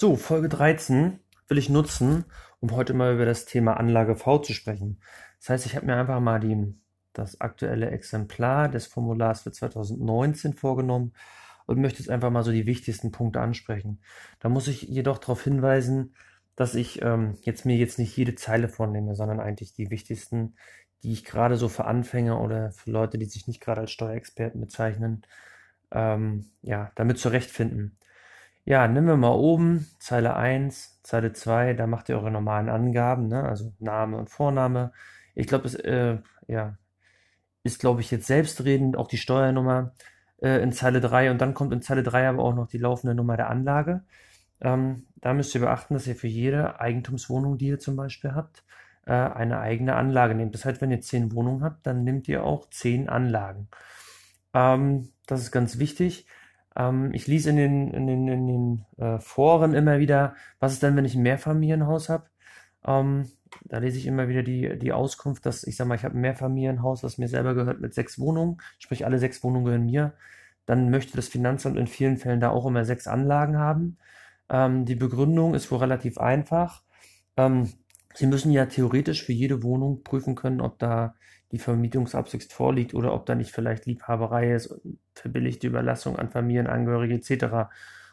So, Folge 13 will ich nutzen, um heute mal über das Thema Anlage V zu sprechen. Das heißt, ich habe mir einfach mal die, das aktuelle Exemplar des Formulars für 2019 vorgenommen und möchte jetzt einfach mal so die wichtigsten Punkte ansprechen. Da muss ich jedoch darauf hinweisen, dass ich ähm, jetzt mir jetzt nicht jede Zeile vornehme, sondern eigentlich die wichtigsten, die ich gerade so für Anfänger oder für Leute, die sich nicht gerade als Steuerexperten bezeichnen, ähm, ja, damit zurechtfinden. Ja, nehmen wir mal oben Zeile 1, Zeile 2, da macht ihr eure normalen Angaben, ne? also Name und Vorname. Ich glaube, das äh, ja, ist, glaube ich, jetzt selbstredend auch die Steuernummer äh, in Zeile 3 und dann kommt in Zeile 3 aber auch noch die laufende Nummer der Anlage. Ähm, da müsst ihr beachten, dass ihr für jede Eigentumswohnung, die ihr zum Beispiel habt, äh, eine eigene Anlage nehmt. Das heißt, wenn ihr 10 Wohnungen habt, dann nehmt ihr auch 10 Anlagen. Ähm, das ist ganz wichtig. Ähm, ich lese in den, in den, in den äh, Foren immer wieder, was ist denn, wenn ich ein Mehrfamilienhaus habe? Ähm, da lese ich immer wieder die, die Auskunft, dass ich sage mal, ich habe ein Mehrfamilienhaus, das mir selber gehört mit sechs Wohnungen, sprich alle sechs Wohnungen gehören mir. Dann möchte das Finanzamt in vielen Fällen da auch immer sechs Anlagen haben. Ähm, die Begründung ist wohl relativ einfach. Ähm, Sie müssen ja theoretisch für jede Wohnung prüfen können, ob da die Vermietungsabsicht vorliegt oder ob da nicht vielleicht Liebhaberei ist, verbilligte Überlassung an Familienangehörige etc.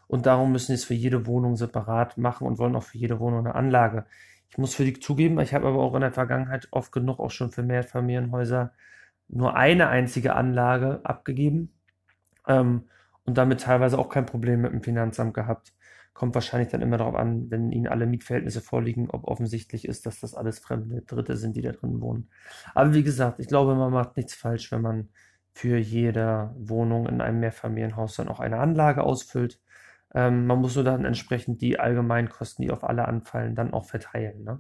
Und darum müssen sie es für jede Wohnung separat machen und wollen auch für jede Wohnung eine Anlage. Ich muss für die zugeben, ich habe aber auch in der Vergangenheit oft genug auch schon für Mehrfamilienhäuser nur eine einzige Anlage abgegeben ähm, und damit teilweise auch kein Problem mit dem Finanzamt gehabt. Kommt wahrscheinlich dann immer darauf an, wenn Ihnen alle Mietverhältnisse vorliegen, ob offensichtlich ist, dass das alles fremde Dritte sind, die da drin wohnen. Aber wie gesagt, ich glaube, man macht nichts falsch, wenn man für jede Wohnung in einem Mehrfamilienhaus dann auch eine Anlage ausfüllt. Ähm, man muss nur dann entsprechend die Allgemeinkosten, die auf alle anfallen, dann auch verteilen. Ne?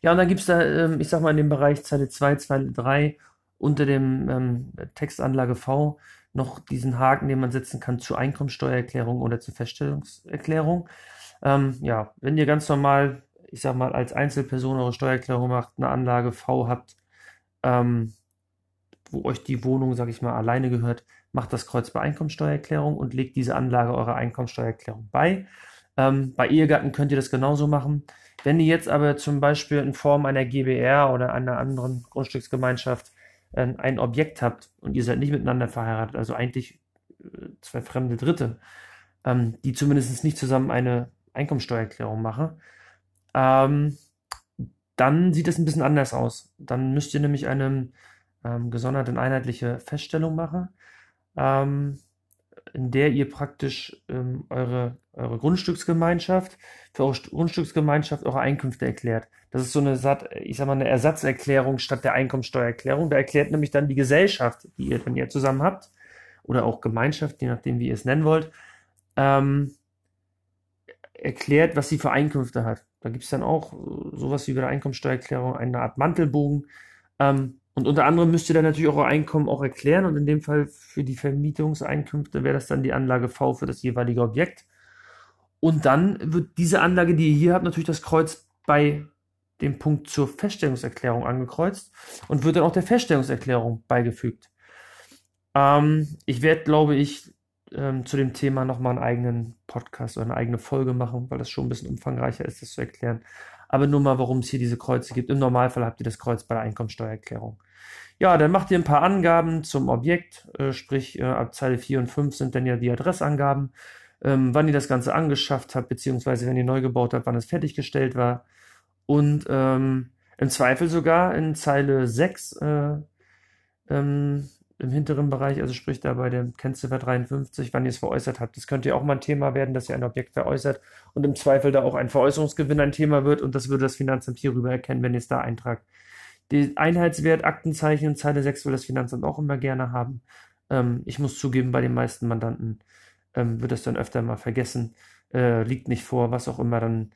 Ja, und dann gibt es da, ähm, ich sag mal, in dem Bereich Zeile 2, Zeile 3 unter dem ähm, Textanlage V noch diesen Haken, den man setzen kann zur Einkommensteuererklärung oder zur Feststellungserklärung. Ähm, ja, wenn ihr ganz normal, ich sag mal, als Einzelperson eure Steuererklärung macht, eine Anlage V habt, ähm, wo euch die Wohnung, sag ich mal, alleine gehört, macht das Kreuz bei Einkommensteuererklärung und legt diese Anlage eurer Einkommensteuererklärung bei. Ähm, bei Ehegatten könnt ihr das genauso machen. Wenn ihr jetzt aber zum Beispiel in Form einer GBR oder einer anderen Grundstücksgemeinschaft ein Objekt habt und ihr seid nicht miteinander verheiratet, also eigentlich äh, zwei fremde Dritte, ähm, die zumindest nicht zusammen eine Einkommensteuererklärung machen, ähm, dann sieht es ein bisschen anders aus. Dann müsst ihr nämlich eine ähm, gesonderte einheitliche Feststellung machen, ähm, in der ihr praktisch ähm, eure, eure Grundstücksgemeinschaft, für eure Grundstücksgemeinschaft eure Einkünfte erklärt. Das ist so eine, ich sag mal, eine Ersatzerklärung statt der Einkommensteuererklärung. Da erklärt nämlich dann die Gesellschaft, die ihr, wenn ihr zusammen habt, oder auch Gemeinschaft, je nachdem, wie ihr es nennen wollt, ähm, erklärt, was sie für Einkünfte hat. Da gibt es dann auch sowas wie bei der Einkommensteuererklärung, eine Art Mantelbogen. Ähm, und unter anderem müsst ihr dann natürlich eure Einkommen auch erklären. Und in dem Fall für die Vermietungseinkünfte wäre das dann die Anlage V für das jeweilige Objekt. Und dann wird diese Anlage, die ihr hier habt, natürlich das Kreuz bei dem Punkt zur Feststellungserklärung angekreuzt und wird dann auch der Feststellungserklärung beigefügt. Ähm, ich werde, glaube ich, ähm, zu dem Thema nochmal einen eigenen Podcast oder eine eigene Folge machen, weil das schon ein bisschen umfangreicher ist, das zu erklären. Aber nur mal, warum es hier diese Kreuze gibt. Im Normalfall habt ihr das Kreuz bei der Einkommensteuererklärung. Ja, dann macht ihr ein paar Angaben zum Objekt, äh, sprich äh, ab Zeile 4 und 5 sind dann ja die Adressangaben, ähm, wann ihr das Ganze angeschafft habt, beziehungsweise wenn ihr neu gebaut habt, wann es fertiggestellt war. Und ähm, im Zweifel sogar in Zeile 6 äh, ähm, im hinteren Bereich, also sprich da bei dem Kennziffer 53, wann ihr es veräußert habt. Das könnte ja auch mal ein Thema werden, dass ihr ein Objekt veräußert und im Zweifel da auch ein Veräußerungsgewinn ein Thema wird und das würde das Finanzamt hierüber erkennen, wenn ihr es da eintragt. Die Einheitswert, Aktenzeichen in Zeile 6 will das Finanzamt auch immer gerne haben. Ähm, ich muss zugeben, bei den meisten Mandanten ähm, wird das dann öfter mal vergessen, äh, liegt nicht vor, was auch immer, dann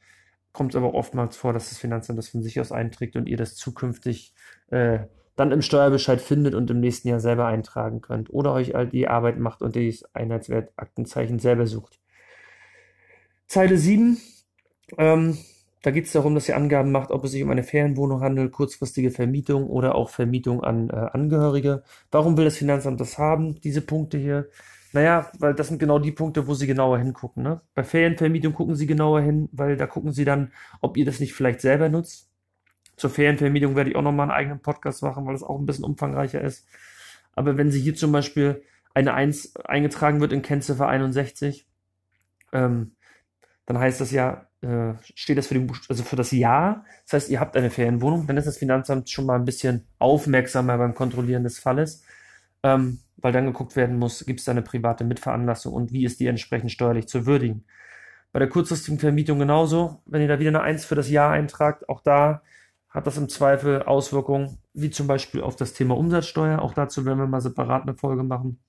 kommt es aber oftmals vor, dass das Finanzamt das von sich aus einträgt und ihr das zukünftig äh, dann im Steuerbescheid findet und im nächsten Jahr selber eintragen könnt. Oder euch halt die Arbeit macht und das Einheitswertaktenzeichen selber sucht. Zeile 7. Ähm, da geht es darum, dass ihr Angaben macht, ob es sich um eine Ferienwohnung handelt, kurzfristige Vermietung oder auch Vermietung an äh, Angehörige. Warum will das Finanzamt das haben, diese Punkte hier? Naja, weil das sind genau die Punkte, wo Sie genauer hingucken. Ne? Bei Ferienvermietung gucken Sie genauer hin, weil da gucken Sie dann, ob ihr das nicht vielleicht selber nutzt. Zur Ferienvermietung werde ich auch nochmal einen eigenen Podcast machen, weil das auch ein bisschen umfangreicher ist. Aber wenn Sie hier zum Beispiel eine 1 eingetragen wird in Kennziffer 61, ähm, dann heißt das ja, äh, steht das für, den, also für das Jahr. Das heißt, ihr habt eine Ferienwohnung, dann ist das Finanzamt schon mal ein bisschen aufmerksamer beim Kontrollieren des Falles, ähm, weil dann geguckt werden muss, gibt es da eine private Mitveranlassung und wie ist die entsprechend steuerlich zu würdigen. Bei der kurzfristigen Vermietung genauso, wenn ihr da wieder eine 1 für das Jahr eintragt, auch da hat das im Zweifel Auswirkungen, wie zum Beispiel auf das Thema Umsatzsteuer. Auch dazu werden wir mal separat eine Folge machen.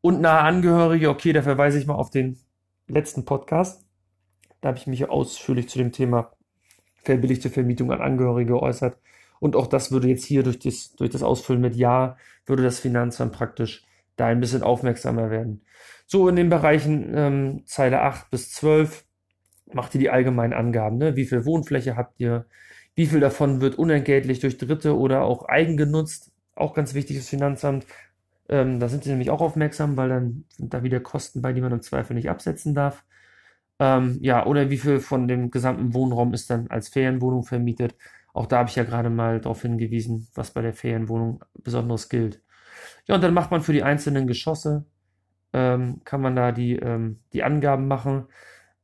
Und nahe Angehörige, okay, da verweise ich mal auf den letzten Podcast. Da habe ich mich ausführlich zu dem Thema verbilligte Vermietung an Angehörige geäußert. Und auch das würde jetzt hier durch das, durch das Ausfüllen mit Ja, würde das Finanzamt praktisch da ein bisschen aufmerksamer werden. So in den Bereichen ähm, Zeile 8 bis 12 macht ihr die allgemeinen Angaben. Ne? Wie viel Wohnfläche habt ihr? Wie viel davon wird unentgeltlich durch Dritte oder auch eigen genutzt? Auch ganz wichtig das Finanzamt. Ähm, da sind sie nämlich auch aufmerksam, weil dann sind da wieder Kosten bei, die man im Zweifel nicht absetzen darf. Ähm, ja, oder wie viel von dem gesamten Wohnraum ist dann als Ferienwohnung vermietet? Auch da habe ich ja gerade mal darauf hingewiesen, was bei der Ferienwohnung besonderes gilt. Ja, und dann macht man für die einzelnen Geschosse, ähm, kann man da die, ähm, die Angaben machen,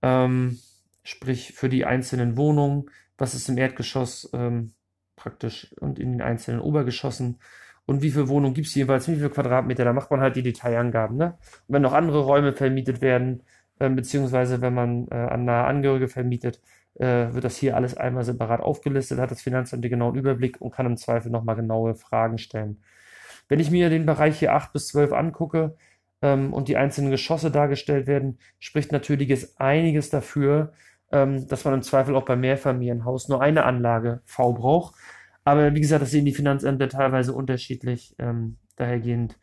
ähm, sprich für die einzelnen Wohnungen, was ist im Erdgeschoss ähm, praktisch und in den einzelnen Obergeschossen und wie viele Wohnungen gibt es jeweils, wie viele Quadratmeter, da macht man halt die Detailangaben. Ne? Und wenn noch andere Räume vermietet werden, äh, beziehungsweise wenn man äh, an nahe Angehörige vermietet, äh, wird das hier alles einmal separat aufgelistet, hat das Finanzamt den genauen Überblick und kann im Zweifel nochmal genaue Fragen stellen. Wenn ich mir den Bereich hier 8 bis 12 angucke ähm, und die einzelnen Geschosse dargestellt werden, spricht natürlich einiges dafür, ähm, dass man im Zweifel auch beim Mehrfamilienhaus nur eine Anlage V braucht. Aber wie gesagt, das sehen die Finanzämter teilweise unterschiedlich. Ähm, dahergehend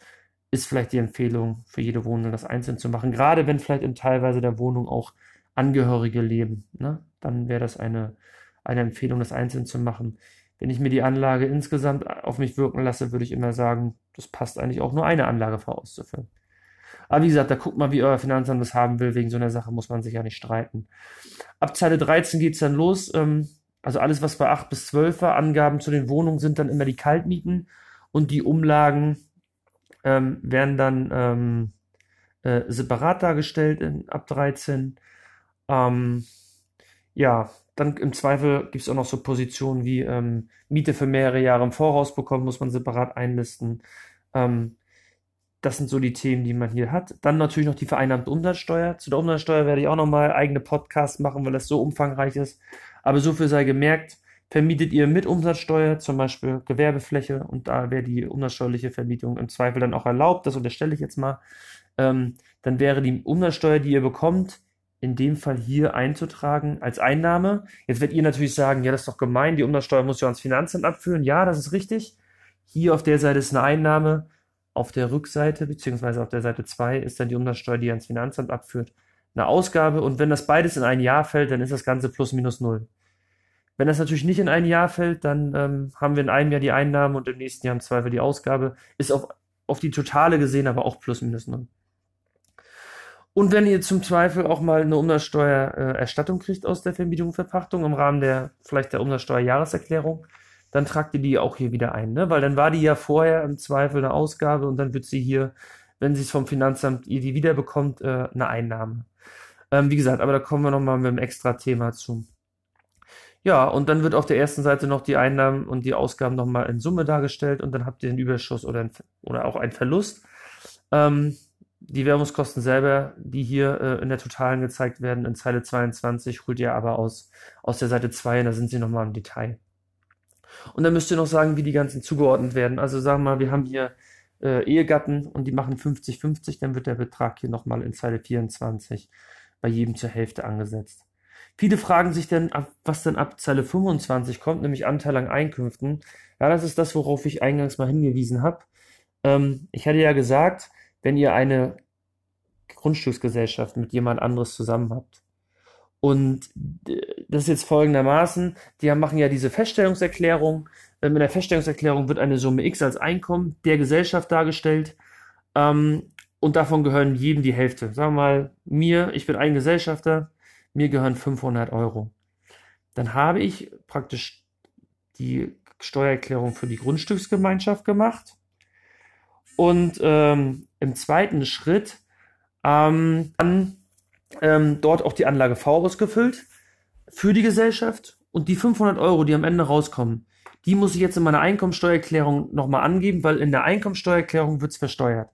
ist vielleicht die Empfehlung für jede Wohnung das einzeln zu machen. Gerade wenn vielleicht in teilweise der Wohnung auch Angehörige leben, ne? dann wäre das eine, eine Empfehlung, das einzeln zu machen. Wenn ich mir die Anlage insgesamt auf mich wirken lasse, würde ich immer sagen, das passt eigentlich auch nur eine Anlage vorauszufüllen. Aber wie gesagt, da guckt mal, wie euer Finanzamt das haben will. Wegen so einer Sache muss man sich ja nicht streiten. Ab Zeile 13 geht's dann los. Ähm, also alles, was bei 8 bis 12 war, Angaben zu den Wohnungen sind dann immer die Kaltmieten und die Umlagen ähm, werden dann ähm, äh, separat dargestellt in, ab 13. Ähm, ja, dann im Zweifel gibt es auch noch so Positionen wie ähm, Miete für mehrere Jahre im Voraus bekommen, muss man separat einlisten. Ähm, das sind so die Themen, die man hier hat. Dann natürlich noch die vereinnahmte Umsatzsteuer. Zu der Umsatzsteuer werde ich auch nochmal eigene Podcasts machen, weil das so umfangreich ist. Aber so viel sei gemerkt, vermietet ihr mit Umsatzsteuer, zum Beispiel Gewerbefläche, und da wäre die umsatzsteuerliche Vermietung im Zweifel dann auch erlaubt, das unterstelle ich jetzt mal, ähm, dann wäre die Umsatzsteuer, die ihr bekommt, in dem Fall hier einzutragen als Einnahme. Jetzt werdet ihr natürlich sagen, ja, das ist doch gemein, die Umsatzsteuer muss ja ans Finanzamt abführen. Ja, das ist richtig. Hier auf der Seite ist eine Einnahme, auf der Rückseite, beziehungsweise auf der Seite 2 ist dann die Umsatzsteuer, die ans Finanzamt abführt eine Ausgabe und wenn das beides in ein Jahr fällt, dann ist das Ganze plus minus null. Wenn das natürlich nicht in ein Jahr fällt, dann ähm, haben wir in einem Jahr die Einnahmen und im nächsten Jahr im Zweifel die Ausgabe. Ist auf, auf die Totale gesehen aber auch plus minus null. Und wenn ihr zum Zweifel auch mal eine Umsatzsteuererstattung äh, kriegt aus der Vermietung und Verpachtung im Rahmen der vielleicht der Umsatzsteuerjahreserklärung, dann tragt ihr die auch hier wieder ein, ne? Weil dann war die ja vorher im Zweifel eine Ausgabe und dann wird sie hier, wenn sie es vom Finanzamt ihr die wiederbekommt, äh, eine Einnahme. Ähm, wie gesagt, aber da kommen wir nochmal mit einem extra Thema zu. Ja, und dann wird auf der ersten Seite noch die Einnahmen und die Ausgaben nochmal in Summe dargestellt und dann habt ihr einen Überschuss oder, ein, oder auch einen Verlust. Ähm, die Werbungskosten selber, die hier äh, in der Totalen gezeigt werden, in Zeile 22, holt ihr aber aus, aus der Seite 2 und da sind sie nochmal im Detail. Und dann müsst ihr noch sagen, wie die ganzen zugeordnet werden. Also sagen wir mal, wir haben hier äh, Ehegatten und die machen 50-50, dann wird der Betrag hier nochmal in Zeile 24 bei jedem zur Hälfte angesetzt. Viele fragen sich dann, was denn ab Zeile 25 kommt, nämlich Anteil an Einkünften. Ja, das ist das, worauf ich eingangs mal hingewiesen habe. Ähm, ich hatte ja gesagt, wenn ihr eine Grundstücksgesellschaft mit jemand anderes zusammen habt. Und das ist jetzt folgendermaßen, die machen ja diese Feststellungserklärung. Ähm, in der Feststellungserklärung wird eine Summe X als Einkommen der Gesellschaft dargestellt. Ähm, und davon gehören jedem die Hälfte. Sagen wir mal, mir, ich bin ein Gesellschafter, mir gehören 500 Euro. Dann habe ich praktisch die Steuererklärung für die Grundstücksgemeinschaft gemacht und ähm, im zweiten Schritt ähm, dann ähm, dort auch die Anlage V ausgefüllt für die Gesellschaft und die 500 Euro, die am Ende rauskommen, die muss ich jetzt in meiner Einkommensteuererklärung nochmal angeben, weil in der Einkommensteuererklärung wird es versteuert.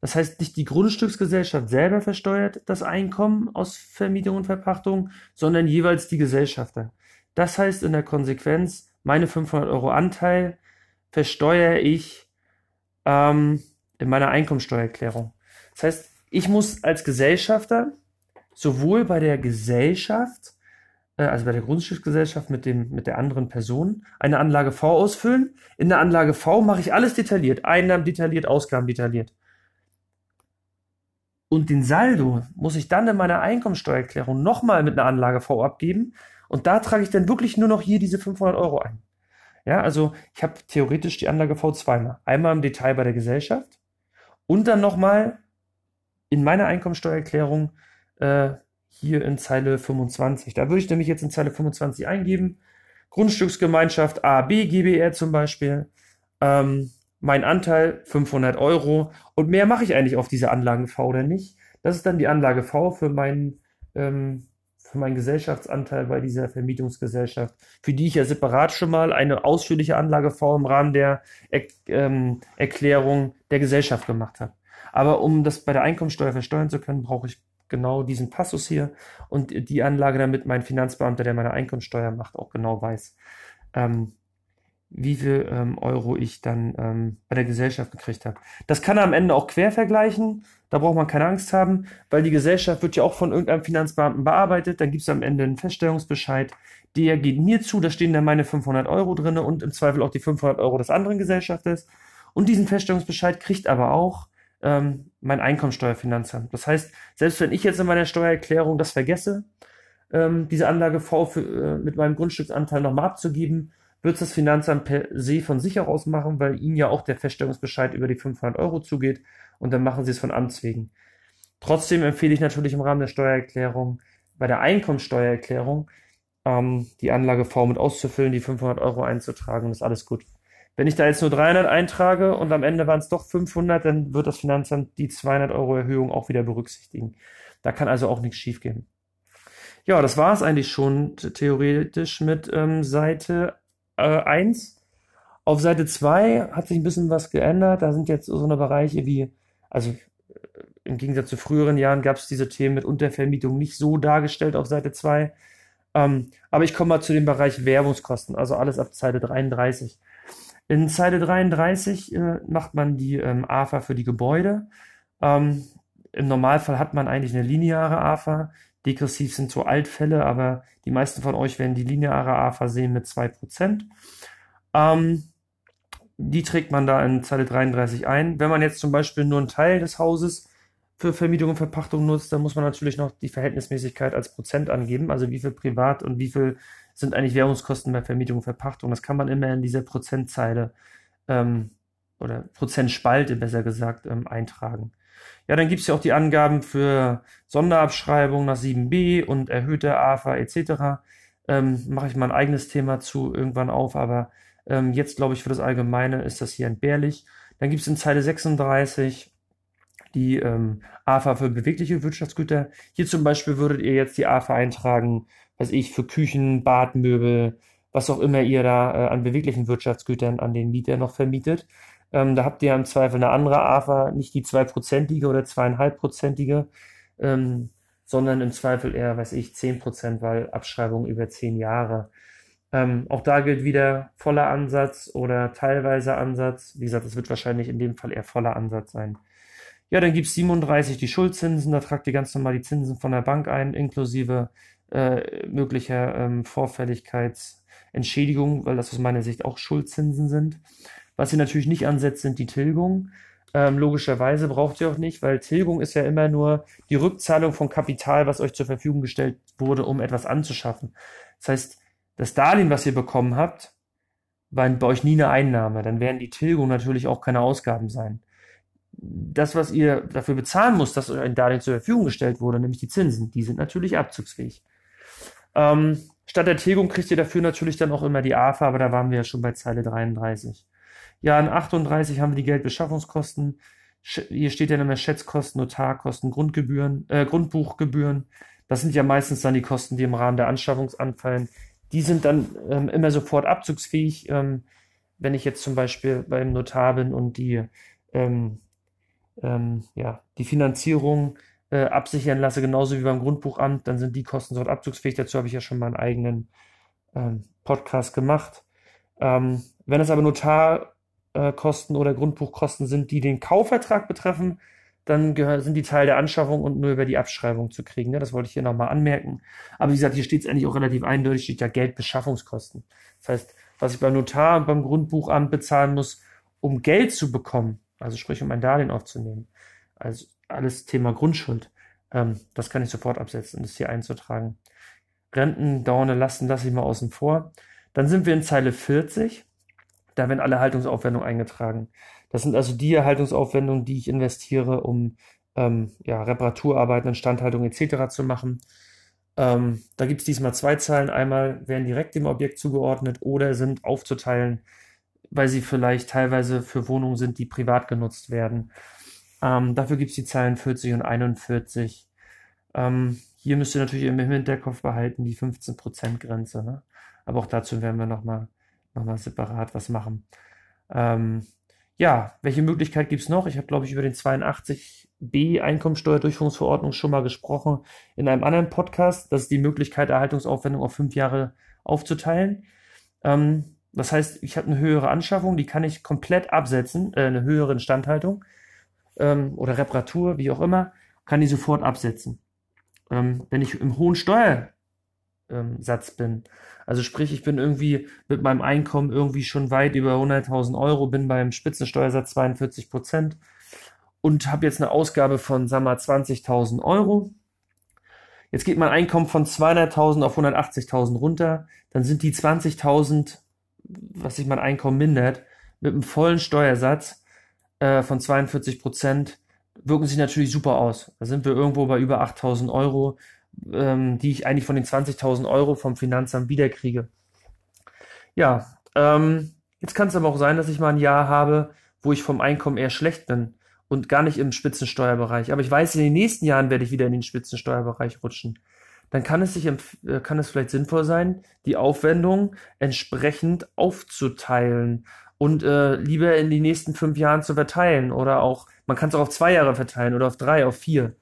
Das heißt, nicht die Grundstücksgesellschaft selber versteuert das Einkommen aus Vermietung und Verpachtung, sondern jeweils die Gesellschafter. Das heißt in der Konsequenz, meine 500 Euro Anteil versteuere ich ähm, in meiner Einkommensteuererklärung. Das heißt, ich muss als Gesellschafter sowohl bei der Gesellschaft, äh, also bei der Grundstücksgesellschaft mit, dem, mit der anderen Person, eine Anlage V ausfüllen. In der Anlage V mache ich alles detailliert, Einnahmen detailliert, Ausgaben detailliert. Und den Saldo muss ich dann in meiner Einkommensteuererklärung nochmal mit einer Anlage V abgeben. Und da trage ich dann wirklich nur noch hier diese 500 Euro ein. Ja, also ich habe theoretisch die Anlage V zweimal. Einmal im Detail bei der Gesellschaft und dann nochmal in meiner Einkommensteuererklärung äh, hier in Zeile 25. Da würde ich nämlich jetzt in Zeile 25 eingeben. Grundstücksgemeinschaft A, B, GBR zum Beispiel. Ähm, mein Anteil 500 Euro und mehr mache ich eigentlich auf diese Anlagen V oder nicht. Das ist dann die Anlage V für meinen, ähm, für meinen Gesellschaftsanteil bei dieser Vermietungsgesellschaft, für die ich ja separat schon mal eine ausführliche Anlage V im Rahmen der er ähm, Erklärung der Gesellschaft gemacht habe. Aber um das bei der Einkommensteuer versteuern zu können, brauche ich genau diesen Passus hier und die Anlage, damit mein Finanzbeamter, der meine Einkommensteuer macht, auch genau weiß. Ähm, wie viel ähm, Euro ich dann ähm, bei der Gesellschaft gekriegt habe. Das kann er am Ende auch quer vergleichen. Da braucht man keine Angst haben, weil die Gesellschaft wird ja auch von irgendeinem Finanzbeamten bearbeitet. Dann gibt es am Ende einen Feststellungsbescheid. Der geht mir zu, da stehen dann meine 500 Euro drin und im Zweifel auch die 500 Euro des anderen Gesellschafters. Und diesen Feststellungsbescheid kriegt aber auch ähm, mein Einkommensteuerfinanzamt. Das heißt, selbst wenn ich jetzt in meiner Steuererklärung das vergesse, ähm, diese Anlage V für, äh, mit meinem Grundstücksanteil nochmal abzugeben, wird das Finanzamt per se von sich aus machen, weil ihnen ja auch der Feststellungsbescheid über die 500 Euro zugeht und dann machen sie es von Amts wegen. Trotzdem empfehle ich natürlich im Rahmen der Steuererklärung, bei der Einkommensteuererklärung, ähm, die Anlage V mit auszufüllen, die 500 Euro einzutragen, ist alles gut. Wenn ich da jetzt nur 300 eintrage und am Ende waren es doch 500, dann wird das Finanzamt die 200 Euro Erhöhung auch wieder berücksichtigen. Da kann also auch nichts schiefgehen. Ja, das war es eigentlich schon theoretisch mit ähm, Seite äh, 1. Auf Seite 2 hat sich ein bisschen was geändert. Da sind jetzt so eine Bereiche wie, also äh, im Gegensatz zu früheren Jahren gab es diese Themen mit Untervermietung nicht so dargestellt auf Seite 2. Ähm, aber ich komme mal zu dem Bereich Werbungskosten, also alles ab Seite 33. In Seite 33 äh, macht man die ähm, AFA für die Gebäude. Ähm, Im Normalfall hat man eigentlich eine lineare AFA. Degressiv sind so Altfälle, aber die meisten von euch werden die lineare AFA sehen mit 2%. Ähm, die trägt man da in Zeile 33 ein. Wenn man jetzt zum Beispiel nur einen Teil des Hauses für Vermietung und Verpachtung nutzt, dann muss man natürlich noch die Verhältnismäßigkeit als Prozent angeben, also wie viel privat und wie viel sind eigentlich Währungskosten bei Vermietung und Verpachtung. Das kann man immer in dieser Prozentzeile ähm, oder Prozentspalte besser gesagt ähm, eintragen. Ja, dann gibt es ja auch die Angaben für Sonderabschreibung nach 7b und erhöhte AFA etc. Ähm, Mache ich mal ein eigenes Thema zu irgendwann auf, aber ähm, jetzt glaube ich für das Allgemeine ist das hier entbehrlich. Dann gibt es in Zeile 36 die ähm, AFA für bewegliche Wirtschaftsgüter. Hier zum Beispiel würdet ihr jetzt die AFA eintragen, weiß ich, für Küchen, Badmöbel, was auch immer ihr da äh, an beweglichen Wirtschaftsgütern an den Mieter noch vermietet. Ähm, da habt ihr im Zweifel eine andere AFA, nicht die 2%ige oder 2,5%ige, ähm, sondern im Zweifel eher, weiß ich, 10%, weil Abschreibung über 10 Jahre. Ähm, auch da gilt wieder voller Ansatz oder teilweise Ansatz. Wie gesagt, es wird wahrscheinlich in dem Fall eher voller Ansatz sein. Ja, dann gibt es 37 die Schuldzinsen, da tragt ihr ganz normal die Zinsen von der Bank ein, inklusive äh, möglicher ähm, Vorfälligkeitsentschädigung, weil das aus meiner Sicht auch Schuldzinsen sind. Was sie natürlich nicht ansetzt, sind die Tilgungen. Ähm, logischerweise braucht ihr auch nicht, weil Tilgung ist ja immer nur die Rückzahlung von Kapital, was euch zur Verfügung gestellt wurde, um etwas anzuschaffen. Das heißt, das Darlehen, was ihr bekommen habt, war bei euch nie eine Einnahme. Dann werden die Tilgungen natürlich auch keine Ausgaben sein. das, was ihr dafür bezahlen müsst, dass euch ein Darlehen zur Verfügung gestellt wurde, nämlich die Zinsen, die sind natürlich abzugsfähig. Ähm, statt der Tilgung kriegt ihr dafür natürlich dann auch immer die AFA, aber da waren wir ja schon bei Zeile 33. Ja, in 38 haben wir die Geldbeschaffungskosten. Hier steht ja immer Schätzkosten, Notarkosten, Grundgebühren, äh, Grundbuchgebühren. Das sind ja meistens dann die Kosten, die im Rahmen der Anschaffung anfallen. Die sind dann ähm, immer sofort abzugsfähig. Ähm, wenn ich jetzt zum Beispiel beim Notar bin und die, ähm, ähm, ja, die Finanzierung äh, absichern lasse, genauso wie beim Grundbuchamt, dann sind die Kosten dort abzugsfähig. Dazu habe ich ja schon mal einen eigenen ähm, Podcast gemacht. Ähm, wenn es aber Notarkosten äh, oder Grundbuchkosten sind, die den Kaufvertrag betreffen, dann sind die Teil der Anschaffung und nur über die Abschreibung zu kriegen. Ne? Das wollte ich hier nochmal anmerken. Aber wie gesagt, hier steht es eigentlich auch relativ eindeutig, steht ja Geldbeschaffungskosten. Das heißt, was ich beim Notar und beim Grundbuchamt bezahlen muss, um Geld zu bekommen, also sprich, um ein Darlehen aufzunehmen, also alles Thema Grundschuld, ähm, das kann ich sofort absetzen, das hier einzutragen. Renten, dauernde Lasten lasse ich mal außen vor. Dann sind wir in Zeile 40. Da werden alle Haltungsaufwendungen eingetragen. Das sind also die Erhaltungsaufwendungen, die ich investiere, um ähm, ja, Reparaturarbeiten, Instandhaltung etc. zu machen. Ähm, da gibt es diesmal zwei Zahlen. Einmal werden direkt dem Objekt zugeordnet oder sind aufzuteilen, weil sie vielleicht teilweise für Wohnungen sind, die privat genutzt werden. Ähm, dafür gibt es die Zahlen 40 und 41. Ähm, hier müsst ihr natürlich im Hinterkopf behalten die 15% Grenze. Ne? Aber auch dazu werden wir nochmal noch mal separat was machen. Ähm, ja, welche Möglichkeit gibt es noch? Ich habe, glaube ich, über den 82b Einkommensteuerdurchführungsverordnung schon mal gesprochen in einem anderen Podcast. Das ist die Möglichkeit, Erhaltungsaufwendung auf fünf Jahre aufzuteilen. Ähm, das heißt, ich habe eine höhere Anschaffung, die kann ich komplett absetzen, äh, eine höhere Instandhaltung ähm, oder Reparatur, wie auch immer, kann die sofort absetzen. Ähm, wenn ich im hohen Steuer ähm, Satz bin. Also sprich, ich bin irgendwie mit meinem Einkommen irgendwie schon weit über 100.000 Euro, bin beim Spitzensteuersatz 42 Prozent und habe jetzt eine Ausgabe von, sagen wir mal, 20.000 Euro. Jetzt geht mein Einkommen von 200.000 auf 180.000 runter, dann sind die 20.000, was sich mein Einkommen mindert, mit einem vollen Steuersatz äh, von 42 Prozent, wirken sich natürlich super aus. Da sind wir irgendwo bei über 8.000 Euro ähm, die ich eigentlich von den 20.000 Euro vom Finanzamt wiederkriege. Ja, ähm, jetzt kann es aber auch sein, dass ich mal ein Jahr habe, wo ich vom Einkommen eher schlecht bin und gar nicht im Spitzensteuerbereich. Aber ich weiß, in den nächsten Jahren werde ich wieder in den Spitzensteuerbereich rutschen. Dann kann es sich, äh, kann es vielleicht sinnvoll sein, die Aufwendung entsprechend aufzuteilen und äh, lieber in die nächsten fünf Jahren zu verteilen oder auch, man kann es auch auf zwei Jahre verteilen oder auf drei, auf vier.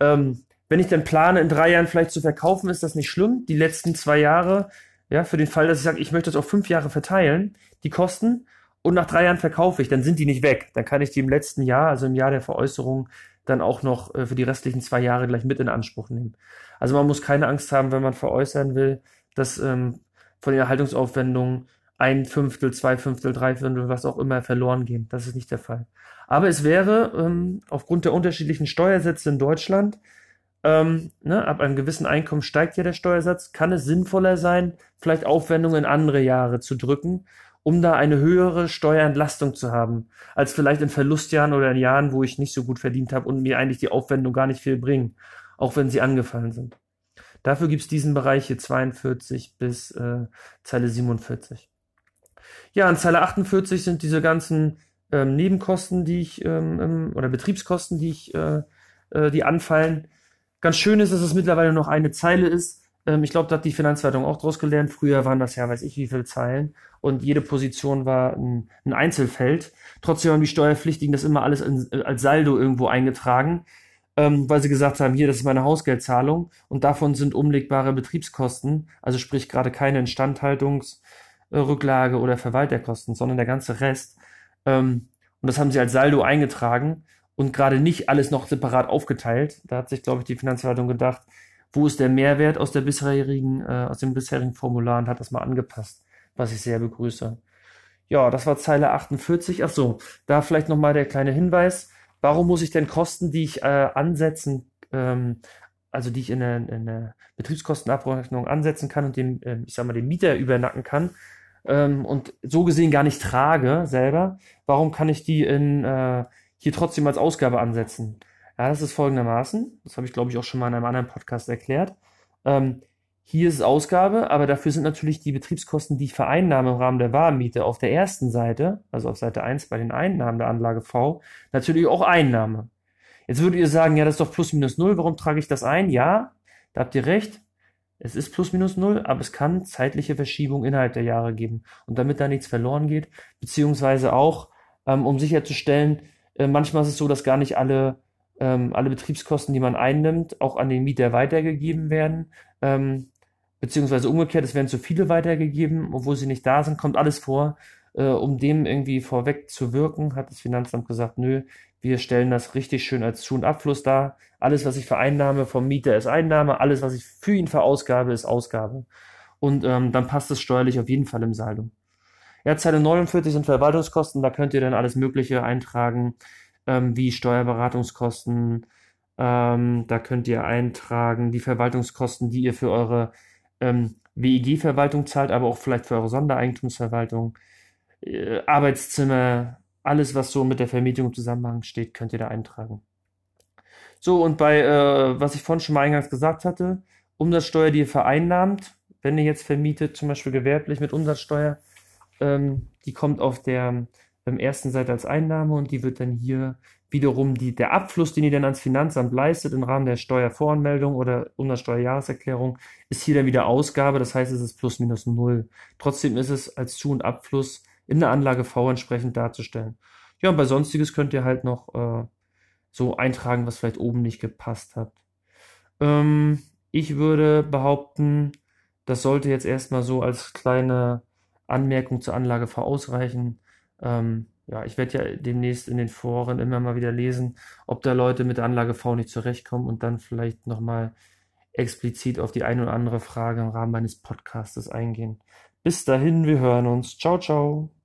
Ähm, wenn ich dann plane, in drei Jahren vielleicht zu verkaufen, ist das nicht schlimm. Die letzten zwei Jahre, ja, für den Fall, dass ich sage, ich möchte das auf fünf Jahre verteilen, die Kosten, und nach drei Jahren verkaufe ich, dann sind die nicht weg. Dann kann ich die im letzten Jahr, also im Jahr der Veräußerung, dann auch noch äh, für die restlichen zwei Jahre gleich mit in Anspruch nehmen. Also man muss keine Angst haben, wenn man veräußern will, dass ähm, von den Erhaltungsaufwendungen ein Fünftel, zwei Fünftel, drei Fünftel, was auch immer verloren gehen. Das ist nicht der Fall. Aber es wäre ähm, aufgrund der unterschiedlichen Steuersätze in Deutschland ähm, ne, ab einem gewissen Einkommen steigt ja der Steuersatz, kann es sinnvoller sein, vielleicht Aufwendungen in andere Jahre zu drücken, um da eine höhere Steuerentlastung zu haben, als vielleicht in Verlustjahren oder in Jahren, wo ich nicht so gut verdient habe und mir eigentlich die Aufwendung gar nicht viel bringen, auch wenn sie angefallen sind. Dafür gibt es diesen Bereich hier 42 bis äh, Zeile 47. Ja, in Zeile 48 sind diese ganzen ähm, Nebenkosten, die ich, ähm, oder Betriebskosten, die ich, äh, äh, die anfallen. Ganz schön ist, dass es mittlerweile noch eine Zeile ist. Ähm, ich glaube, da hat die Finanzverwaltung auch draus gelernt. Früher waren das ja, weiß ich, wie viele Zeilen. Und jede Position war ein, ein Einzelfeld. Trotzdem haben die Steuerpflichtigen das immer alles in, als Saldo irgendwo eingetragen, ähm, weil sie gesagt haben, hier, das ist meine Hausgeldzahlung. Und davon sind umlegbare Betriebskosten, also sprich gerade keine Instandhaltungsrücklage oder Verwalterkosten, sondern der ganze Rest. Ähm, und das haben sie als Saldo eingetragen und gerade nicht alles noch separat aufgeteilt. Da hat sich, glaube ich, die Finanzverwaltung gedacht, wo ist der Mehrwert aus der bisherigen, äh, aus dem bisherigen Formular und hat das mal angepasst, was ich sehr begrüße. Ja, das war Zeile 48. Ach so, da vielleicht nochmal der kleine Hinweis. Warum muss ich denn Kosten, die ich äh, ansetzen, ähm, also die ich in der, in der Betriebskostenabrechnung ansetzen kann und dem, äh, ich sag mal, dem Mieter übernacken kann ähm, und so gesehen gar nicht trage selber, warum kann ich die in äh, hier trotzdem als Ausgabe ansetzen? Ja, das ist folgendermaßen, das habe ich glaube ich auch schon mal in einem anderen Podcast erklärt. Ähm, hier ist es Ausgabe, aber dafür sind natürlich die Betriebskosten, die ich vereinnahme im Rahmen der Warmmiete auf der ersten Seite, also auf Seite 1 bei den Einnahmen der Anlage V, natürlich auch Einnahme. Jetzt würdet ihr sagen, ja, das ist doch plus minus null, warum trage ich das ein? Ja, da habt ihr recht. Es ist plus minus null, aber es kann zeitliche Verschiebung innerhalb der Jahre geben. Und damit da nichts verloren geht, beziehungsweise auch, ähm, um sicherzustellen, äh, manchmal ist es so, dass gar nicht alle, ähm, alle Betriebskosten, die man einnimmt, auch an den Mieter weitergegeben werden. Ähm, beziehungsweise umgekehrt, es werden zu viele weitergegeben, obwohl sie nicht da sind, kommt alles vor. Äh, um dem irgendwie vorweg zu wirken, hat das Finanzamt gesagt, nö, wir stellen das richtig schön als Zu- und Abfluss dar. Alles, was ich vereinnahme vom Mieter, ist Einnahme. Alles, was ich für ihn verausgabe, ist Ausgabe. Und ähm, dann passt es steuerlich auf jeden Fall im Saldo. Ja, Zeile 49 sind Verwaltungskosten. Da könnt ihr dann alles Mögliche eintragen, ähm, wie Steuerberatungskosten. Ähm, da könnt ihr eintragen die Verwaltungskosten, die ihr für eure ähm, WEG-Verwaltung zahlt, aber auch vielleicht für eure Sondereigentumsverwaltung, äh, Arbeitszimmer, alles, was so mit der Vermietung im Zusammenhang steht, könnt ihr da eintragen. So, und bei, äh, was ich vorhin schon mal eingangs gesagt hatte, Umsatzsteuer, die ihr vereinnahmt, wenn ihr jetzt vermietet, zum Beispiel gewerblich mit Umsatzsteuer, ähm, die kommt auf der ähm, ersten Seite als Einnahme und die wird dann hier wiederum die, der Abfluss, den ihr dann ans Finanzamt leistet im Rahmen der Steuervoranmeldung oder Umsatzsteuerjahreserklärung, ist hier dann wieder Ausgabe, das heißt, es ist plus minus null. Trotzdem ist es als Zu- und Abfluss in der Anlage V entsprechend darzustellen. Ja, und bei Sonstiges könnt ihr halt noch äh, so eintragen, was vielleicht oben nicht gepasst hat. Ähm, ich würde behaupten, das sollte jetzt erstmal so als kleine Anmerkung zur Anlage V ausreichen. Ähm, ja, ich werde ja demnächst in den Foren immer mal wieder lesen, ob da Leute mit der Anlage V nicht zurechtkommen und dann vielleicht nochmal explizit auf die eine oder andere Frage im Rahmen meines Podcastes eingehen. Bis dahin, wir hören uns. Ciao, ciao.